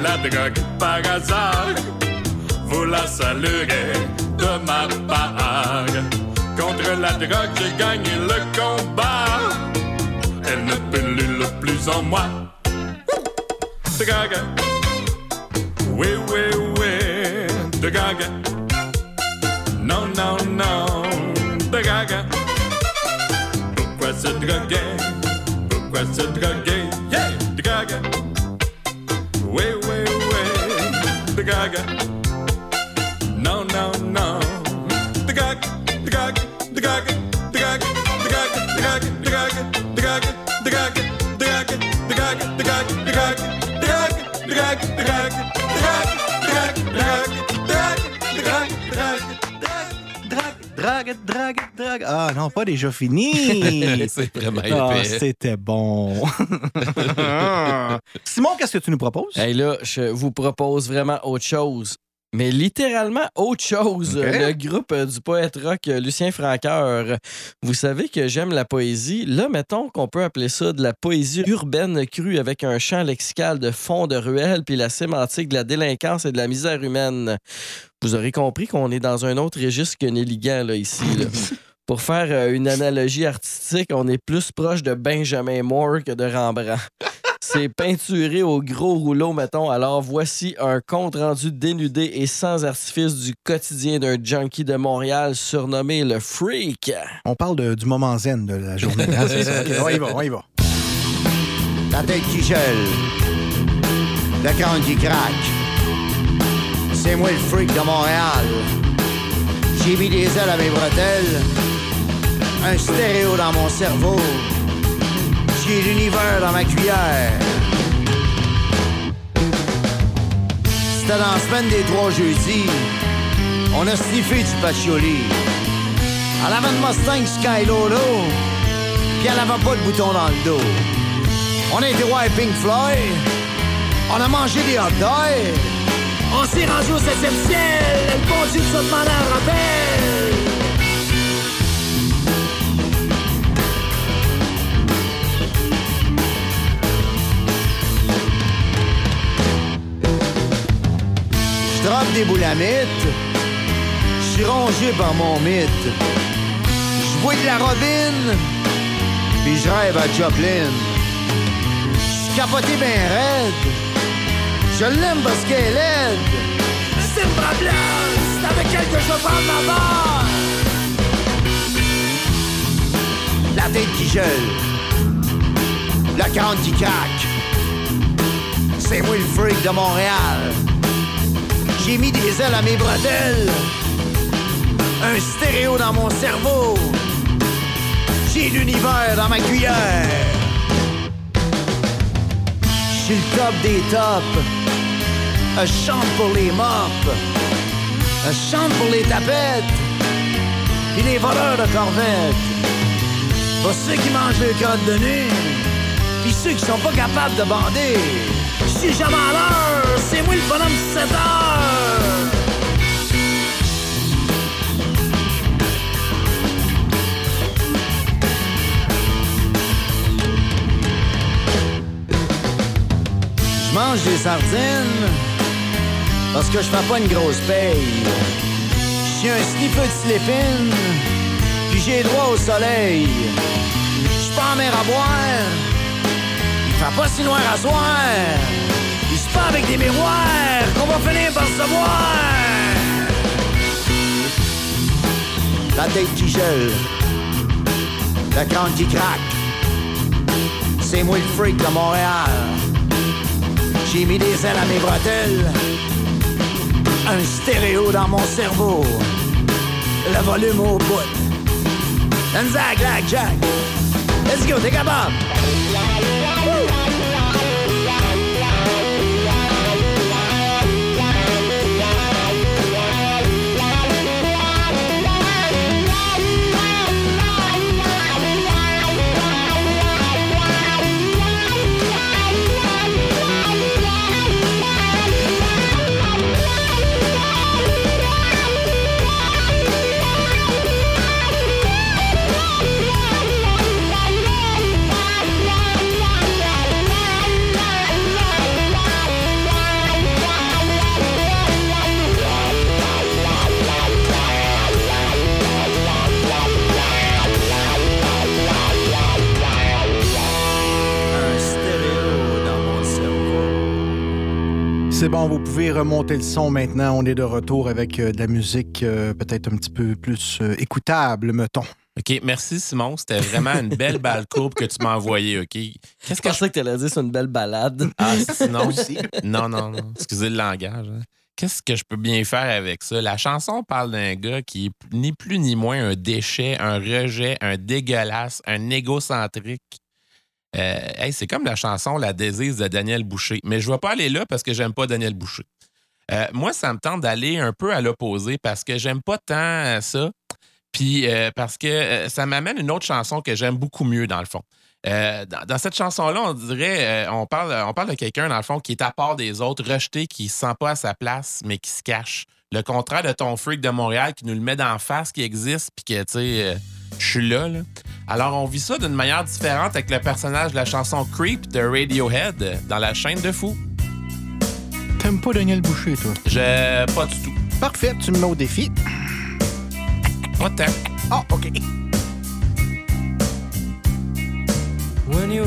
La drogue par hasard, vous la saluerez de ma part. Contre la drogue, j'ai gagné le combat. Elle ne pullule plus en moi. Drogue. Oui, oui, oui. Drogue. Non, non, non. Drogue. Pourquoi se droguer? Pourquoi se droguer? Oui. Drogue. Non, non, non. Drogue, drogue, drogue, drogue, drogue, drogue, drogue, drogue, drogue, drogue, drogue, drogue, drogue, drogue, drogue, drogue, drogue, Drague, drague, drague. Ah non, pas déjà fini. C'est vraiment Ah, c'était bon. Simon, qu'est-ce que tu nous proposes? Hey, là, je vous propose vraiment autre chose. Mais littéralement autre chose. Le groupe euh, du poète rock euh, Lucien Francoeur. Vous savez que j'aime la poésie. Là, mettons qu'on peut appeler ça de la poésie urbaine crue avec un champ lexical de fond de ruelle puis la sémantique de la délinquance et de la misère humaine. Vous aurez compris qu'on est dans un autre registre que Néligan, là, ici. là. Pour faire euh, une analogie artistique, on est plus proche de Benjamin Moore que de Rembrandt. C'est peinturé au gros rouleau, mettons. Alors voici un compte rendu dénudé et sans artifice du quotidien d'un junkie de Montréal surnommé le Freak. On parle de- du moment zen de la journée. hein, c'est ça? Ok, on y va, on y va. La tête qui gèle, le crâne qui craque. C'est moi le freak de Montréal. J'ai mis des ailes à mes bretelles, un stéréo dans mon cerveau. L'univers dans ma cuillère. C'était dans la semaine des trois jeudis. On a sniffé du patchouli. Elle avait une Mustang Sky Lolo, puis elle avait pas de bouton dans le dos. On a été voir Pink Floyd. On a mangé des hot dogs. On s'est rendu au 7e ciel. Le bon Dieu a demandé un rappel. Je droppe des boulamites. Je suis rongé par mon mythe. Je bois de la robine. Puis je rêve à Joplin. Je capoté ben raide. Je l'aime parce qu'elle est laide. C'est une problème, c'est avec elle que je vais prendre ma barre. La tête qui gèle. La crâne qui craque. C'est moi le freak de Montréal. J'ai mis des ailes à mes bretelles. Un stéréo dans mon cerveau. J'ai l'univers dans ma cuillère. J'suis le top des tops. Je chante pour les mops. Je chante pour les tapettes. Puis les voleurs de corvettes. Pour ceux qui mangent le code de nuit. Puis ceux qui sont pas capables de bander. J'suis jamais à l'heure. C'est moi le bonhomme de 7 heures. Je mange des sardines parce que je fais pas une grosse paye. Je suis un sniffer de slépine, puis j'ai droit au soleil. Je suis pas en mer à boire, fera pas si noir à soir. Il se pas avec des miroirs qu'on va finir par se voir. La tête qui gèle, la crâne qui craque, c'est moi le freak de Montréal. J'ai mis des ailes à mes bretelles, un stéréo dans mon cerveau, le volume au bout. Un Zag, Lag, Jack. Let's go, take a. C'est bon, vous pouvez remonter le son maintenant. On est de retour avec euh, de la musique euh, peut-être un petit peu plus euh, écoutable, mettons. OK, merci Simon. C'était vraiment une belle balle courbe que tu m'as envoyée, OK? Qu'est-ce que je pensais que t'allais dire c'est une belle balade. Ah, sinon. non, non, non. Excusez le langage. hein. Qu'est-ce que je peux bien faire avec ça? La chanson parle d'un gars qui est ni plus ni moins un déchet, un rejet, un dégueulasse, un égocentrique. Euh, hey, c'est comme la chanson La désise de Daniel Boucher. Mais je ne vais pas aller là parce que j'aime pas Daniel Boucher. Euh, moi, ça me tente d'aller un peu à l'opposé parce que j'aime pas tant euh, ça. Puis parce que ça m'amène une autre chanson que j'aime beaucoup mieux, dans le fond. Dans, cette chanson-là, on dirait, on, parle, on parle de quelqu'un, dans le fond, qui est à part des autres, rejeté, qui ne se sent pas à sa place, mais qui se cache. Le contraire de ton freak de Montréal qui nous le met d'en face, qui existe, puis que, tu sais, je suis là, là. Alors, on vit ça d'une manière différente avec le personnage de la chanson Creep de Radiohead dans la chaîne de fou. T'aimes pas Daniel Boucher, toi? Je. pas du tout. Parfait, tu me mets au défi. Pas tant. Ah, OK. when you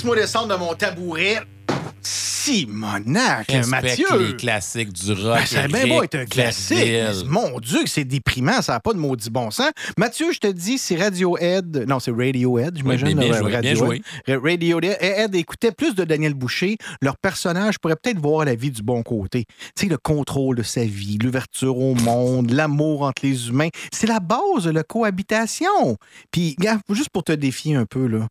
Laisse-moi descendre de mon tabouret. Simonac, Respecte Mathieu. les classiques du rock. Ben, ça bien beau être un classique. Mon Dieu, c'est déprimant, ça n'a pas de maudit bon sens. Mathieu, je te dis, c'est Radiohead. Non, c'est Radiohead, j'imagine. Oui, bien- joué, bien Radiohead. Ra- Radiohead écoutait plus de Daniel Boucher. Leur personnage pourrait peut-être voir la vie du bon côté. Tu sais, le contrôle de sa vie, l'ouverture au monde, l'amour entre les humains. C'est la base de la cohabitation. Puis, juste pour te défier un peu, là.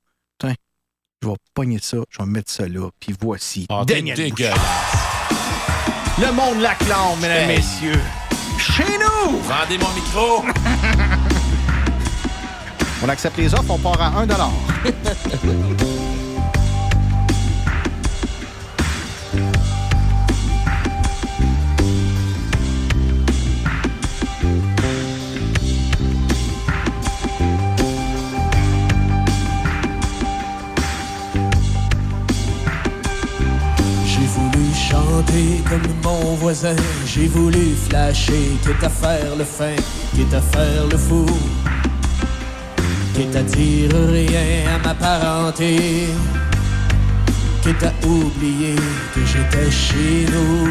Je vais pogner ça, je vais mettre ça là. Puis voici. Ah, Daniel. Le monde l'acclame, mesdames, Hey. messieurs. Chez nous! Rendez mon micro. On accepte les offres, on part à 1 chanter comme mon voisin, j'ai voulu flasher, quitte à faire le fin, quitte à faire le fou, quitte à dire rien à ma parenté, quitte à oublier que j'étais chez nous.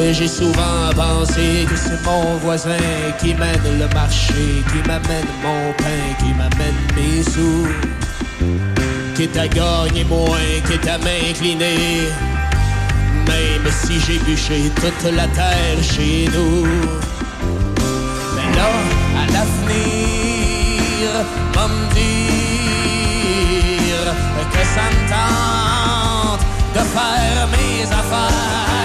Et j'ai souvent pensé que c'est mon voisin qui mène le marché, qui m'amène mon pain, qui m'amène mes sous. Quitte à gagner moins, quitte à m'incliner. Même si j'ai bûché toute la terre chez nous. Mais là, à l'avenir, va me dire que ça me tente de faire mes affaires.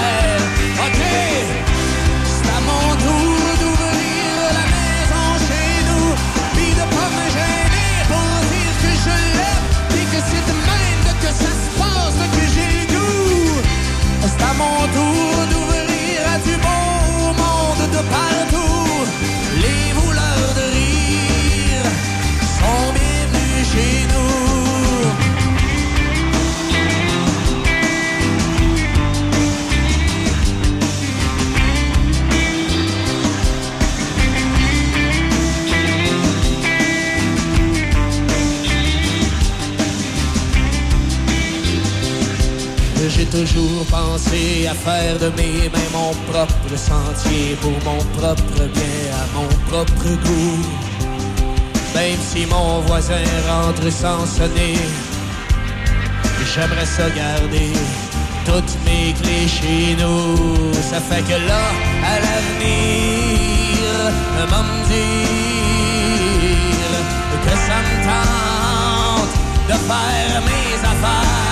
Toujours pensé à faire de mes mains mon propre sentier pour mon propre bien, à mon propre goût. Même si mon voisin rentre sans sonner, j'aimerais ça garder toutes mes clés chez nous. Ça fait que là, à l'avenir, va me dire que ça me tente de faire mes affaires.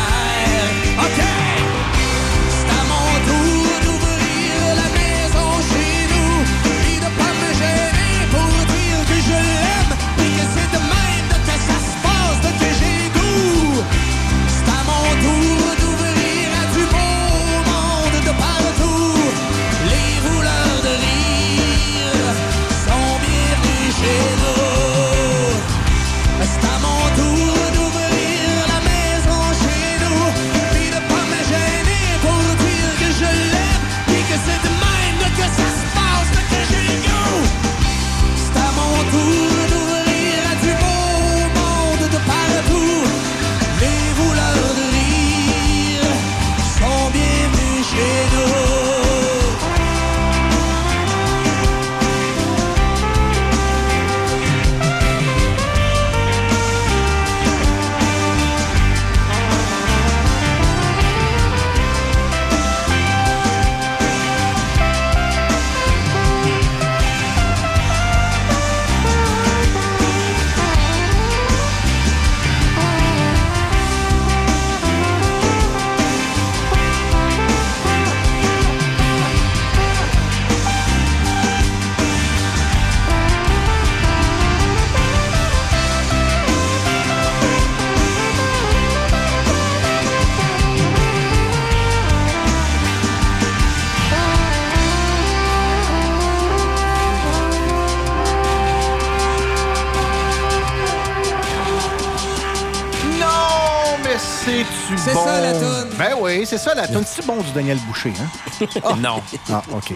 C'est bon? ça, la toune. Ben oui, c'est ça la toune. C'est bon du Daniel Boucher, hein? Non, Ah, OK.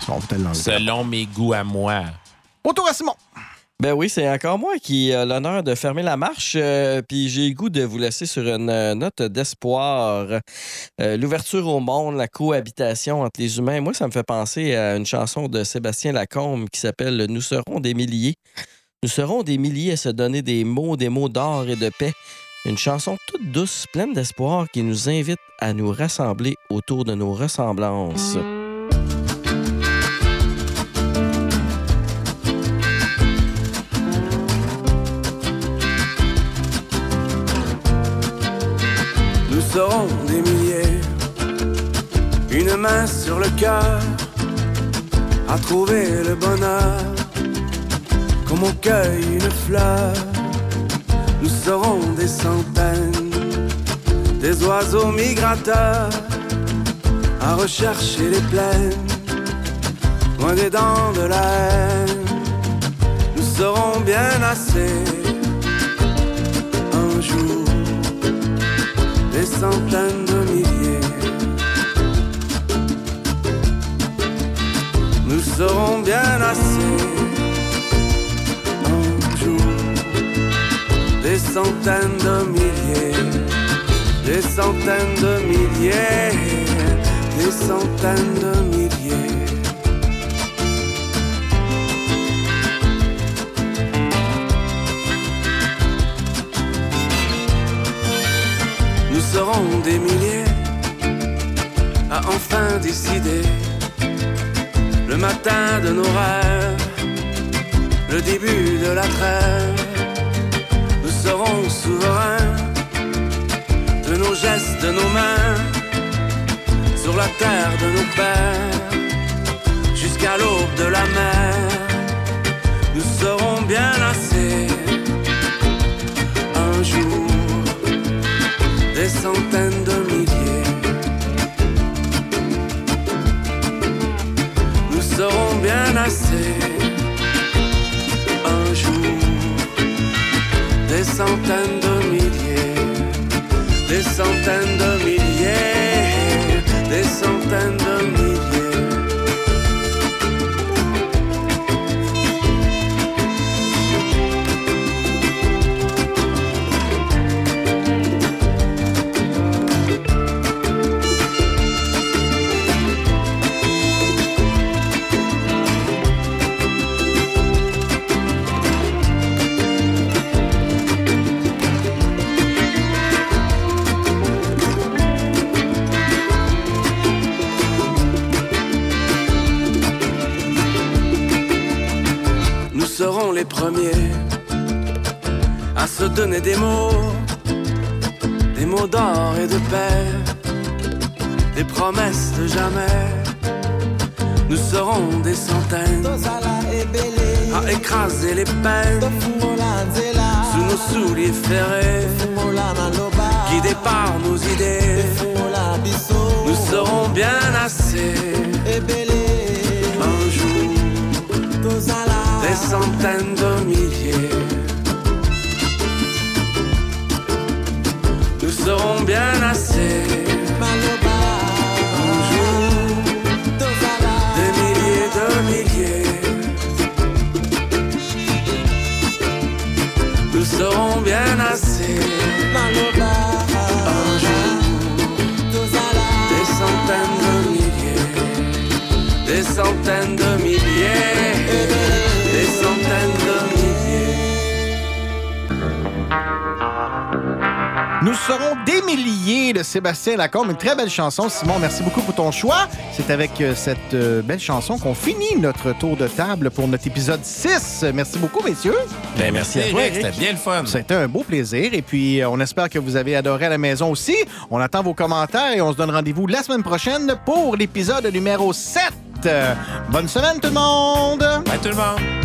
Ça, on va te l'enlever. selon mes goûts à moi. Autour à Simon. Ben oui, c'est encore moi qui a l'honneur de fermer la marche. euh, Puis j'ai le goût de vous laisser sur une euh, note d'espoir. Euh, L'ouverture au monde, la cohabitation entre les humains. Moi, ça me fait penser à une chanson de Sébastien Lacombe qui s'appelle Nous serons des milliers. Nous serons des milliers à se donner des mots, des mots d'or et de paix. Une chanson toute douce, pleine d'espoir qui nous invite à nous rassembler autour de nos ressemblances. Nous serons des milliers, une main sur le cœur, à trouver le bonheur, comme on cueille une fleur. Nous serons des centaines, des oiseaux migrateurs, à rechercher les plaines, loin des dents de la haine. Nous serons bien assez, un jour des centaines de milliers. Nous serons bien assez centaines de milliers, des centaines de milliers, des centaines de milliers. Nous serons des milliers à enfin décider le matin de nos rêves, le début de la trêve. Nous serons souverains de nos gestes, de nos mains, sur la terre de nos pères, jusqu'à l'aube de la mer. Nous serons bien assez un jour des centaines de milliers. Nous serons bien assez centaines de milliers, des centaines de milliers, des centaines de les premiers à se donner des mots, des mots d'or et de paix, des promesses de jamais. Nous serons des centaines à écraser les peines sous nos souliers ferrés qui déparent nos idées. Nous serons bien assez un jour des centaines de milliers. Nous serons bien assez. Un jour, des milliers de milliers. Nous serons Nous serons des milliers de Sébastien Lacombe. Une très belle chanson. Simon, merci beaucoup pour ton choix. C'est avec euh, cette euh, belle chanson qu'on finit notre tour de table pour notre épisode 6. Merci beaucoup, messieurs. Ben, merci, à toi. C'était bien le fun. C'était un beau plaisir. Et puis, euh, on espère que vous avez adoré à la maison aussi. On attend vos commentaires et on se donne rendez-vous la semaine prochaine pour l'épisode numéro 7. Euh, Bonne semaine, tout le monde! Bye tout le monde.